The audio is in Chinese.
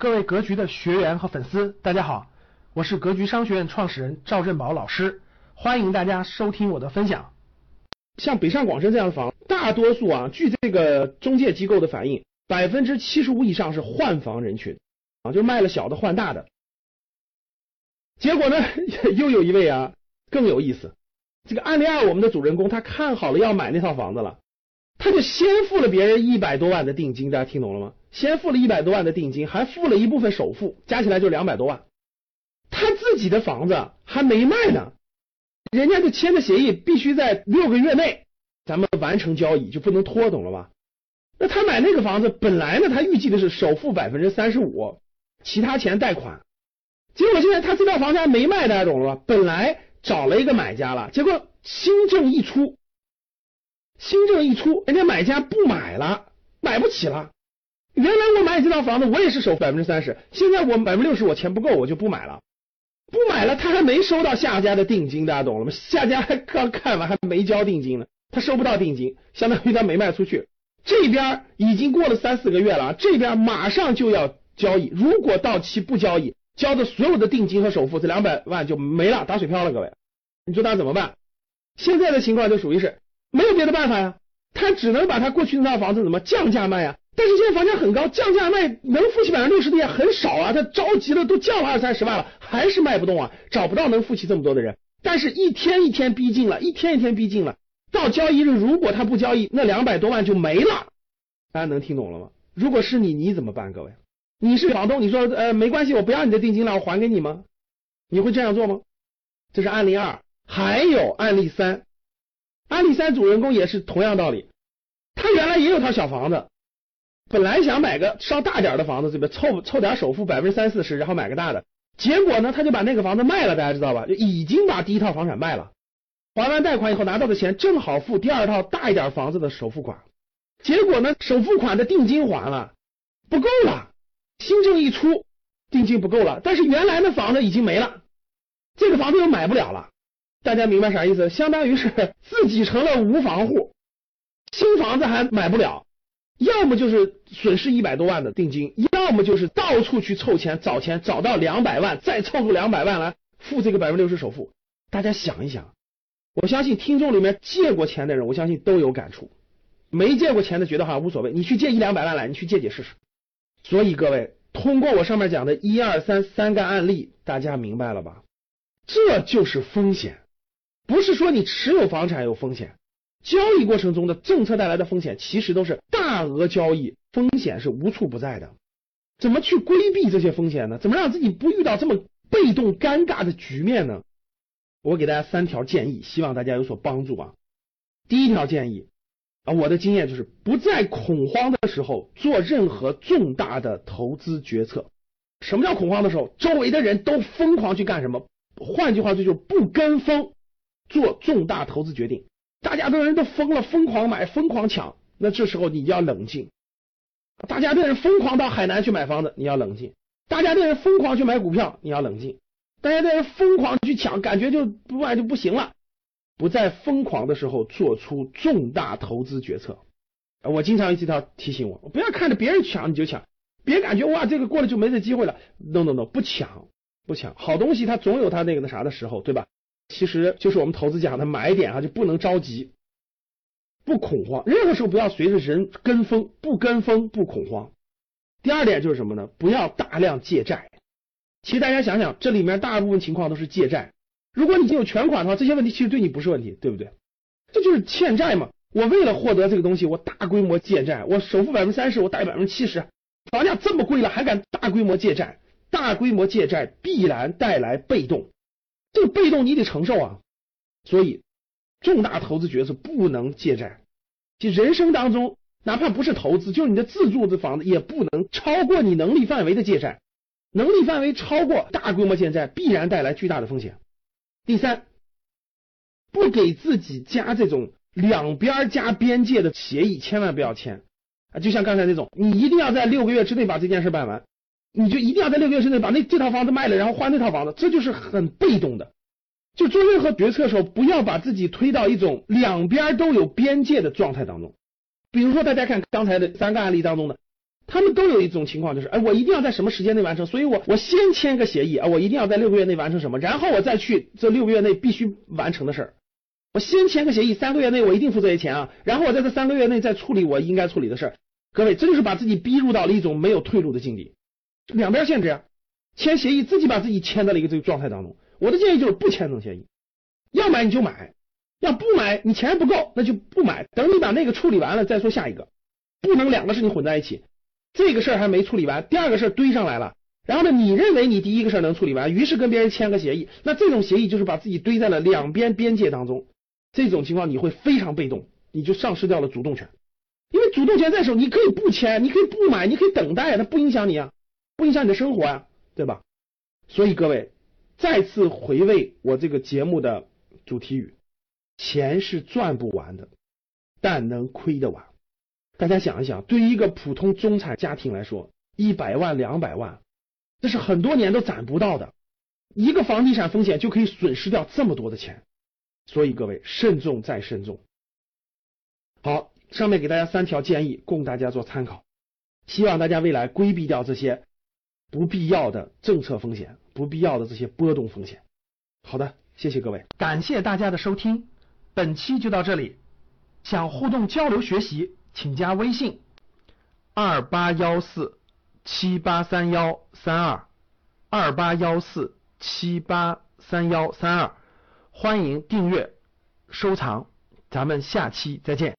各位格局的学员和粉丝，大家好，我是格局商学院创始人赵振宝老师，欢迎大家收听我的分享。像北上广深这样的房，大多数啊，据这个中介机构的反映，百分之七十五以上是换房人群啊，就卖了小的换大的。结果呢，又有一位啊更有意思，这个案例二我们的主人公他看好了要买那套房子了，他就先付了别人一百多万的定金，大家听懂了吗？先付了一百多万的定金，还付了一部分首付，加起来就两百多万。他自己的房子还没卖呢，人家就签的协议必须在六个月内咱们完成交易，就不能拖，懂了吧？那他买那个房子，本来呢他预计的是首付百分之三十五，其他钱贷款。结果现在他这套房子还没卖，大家懂了吧？本来找了一个买家了，结果新政一出，新政一出，人家买家不买了，买不起了。原来我买你这套房子，我也是首付百分之三十，现在我百分之六十，我钱不够，我就不买了，不买了，他还没收到下家的定金，大家懂了吗？下家还刚看完，还没交定金呢，他收不到定金，相当于他没卖出去。这边已经过了三四个月了，这边马上就要交易，如果到期不交易，交的所有的定金和首付这两百万就没了，打水漂了，各位，你说他怎么办？现在的情况就属于是没有别的办法呀，他只能把他过去那套房子怎么降价卖呀？但是现在房价很高，降价卖能付起百分之六十的也很少啊。他着急了，都降了二三十万了，还是卖不动啊，找不到能付起这么多的人。但是一天一天逼近了，一天一天逼近了，到交易日如果他不交易，那两百多万就没了。大家能听懂了吗？如果是你，你怎么办？各位，你是房东，你说呃没关系，我不要你的定金了，我还给你吗？你会这样做吗？这是案例二，还有案例三，案例三主人公也是同样道理，他原来也有套小房子。本来想买个稍大点的房子，这边凑凑点首付百分之三四十，然后买个大的。结果呢，他就把那个房子卖了，大家知道吧？就已经把第一套房产卖了，还完贷款以后拿到的钱正好付第二套大一点房子的首付款。结果呢，首付款的定金还了，不够了。新政一出，定金不够了，但是原来的房子已经没了，这个房子又买不了了。大家明白啥意思？相当于是自己成了无房户，新房子还买不了。要么就是损失一百多万的定金，要么就是到处去凑钱找钱，找到两百万，再凑出两百万来付这个百分之六十首付。大家想一想，我相信听众里面借过钱的人，我相信都有感触。没借过钱的觉得哈无所谓，你去借一两百万来，你去借借试试。所以各位，通过我上面讲的一二三三个案例，大家明白了吧？这就是风险，不是说你持有房产有风险。交易过程中的政策带来的风险，其实都是大额交易风险是无处不在的。怎么去规避这些风险呢？怎么让自己不遇到这么被动尴尬的局面呢？我给大家三条建议，希望大家有所帮助啊。第一条建议啊，我的经验就是不在恐慌的时候做任何重大的投资决策。什么叫恐慌的时候？周围的人都疯狂去干什么？换句话说，就是不跟风做重大投资决定。大家的人都疯了，疯狂买，疯狂抢。那这时候你要冷静。大家的人疯狂到海南去买房子，你要冷静。大家的人疯狂去买股票，你要冷静。大家的人疯狂去抢，感觉就不买就不行了。不在疯狂的时候做出重大投资决策。我经常一条提醒我，不要看着别人抢你就抢，别感觉哇这个过了就没这机会了。No No No，不抢不抢，好东西它总有它那个那啥的时候，对吧？其实就是我们投资讲的买点啊，就不能着急，不恐慌，任何时候不要随着人跟风，不跟风不恐慌。第二点就是什么呢？不要大量借债。其实大家想想，这里面大部分情况都是借债。如果你已经有全款的话，这些问题其实对你不是问题，对不对？这就是欠债嘛。我为了获得这个东西，我大规模借债，我首付百分之三十，我贷百分之七十，房价这么贵了，还敢大规模借债？大规模借债必然带来被动。这个被动你得承受啊，所以重大投资决策不能借债。就人生当中，哪怕不是投资，就是你的自住的房子，也不能超过你能力范围的借债。能力范围超过大规模借债，必然带来巨大的风险。第三，不给自己加这种两边加边界的协议，千万不要签啊！就像刚才那种，你一定要在六个月之内把这件事办完。你就一定要在六个月之内把那这套房子卖了，然后换那套房子，这就是很被动的。就做任何决策的时候，不要把自己推到一种两边都有边界的状态当中。比如说，大家看刚才的三个案例当中的，他们都有一种情况，就是哎，我一定要在什么时间内完成，所以我我先签个协议啊，我一定要在六个月内完成什么，然后我再去这六个月内必须完成的事儿。我先签个协议，三个月内我一定付这些钱啊，然后我在这三个月内再处理我应该处理的事儿。各位，这就是把自己逼入到了一种没有退路的境地，两边限制啊，签协议自己把自己签在了一个这个状态当中。我的建议就是不签这种协议，要买你就买，要不买你钱不够那就不买，等你把那个处理完了再说下一个，不能两个事情混在一起。这个事儿还没处理完，第二个事儿堆上来了，然后呢，你认为你第一个事儿能处理完，于是跟别人签个协议，那这种协议就是把自己堆在了两边边界当中，这种情况你会非常被动，你就丧失掉了主动权，因为主动权在手，你可以不签，你可以不买，你可以等待，它不影响你啊，不影响你的生活啊，对吧？所以各位再次回味我这个节目的主题语：钱是赚不完的，但能亏得完。大家想一想，对于一个普通中产家庭来说，一百万、两百万，这是很多年都攒不到的。一个房地产风险就可以损失掉这么多的钱，所以各位慎重再慎重。好，上面给大家三条建议，供大家做参考。希望大家未来规避掉这些不必要的政策风险、不必要的这些波动风险。好的，谢谢各位，感谢大家的收听，本期就到这里。想互动交流学习。请加微信二八幺四七八三幺三二二八幺四七八三幺三二，欢迎订阅收藏，咱们下期再见。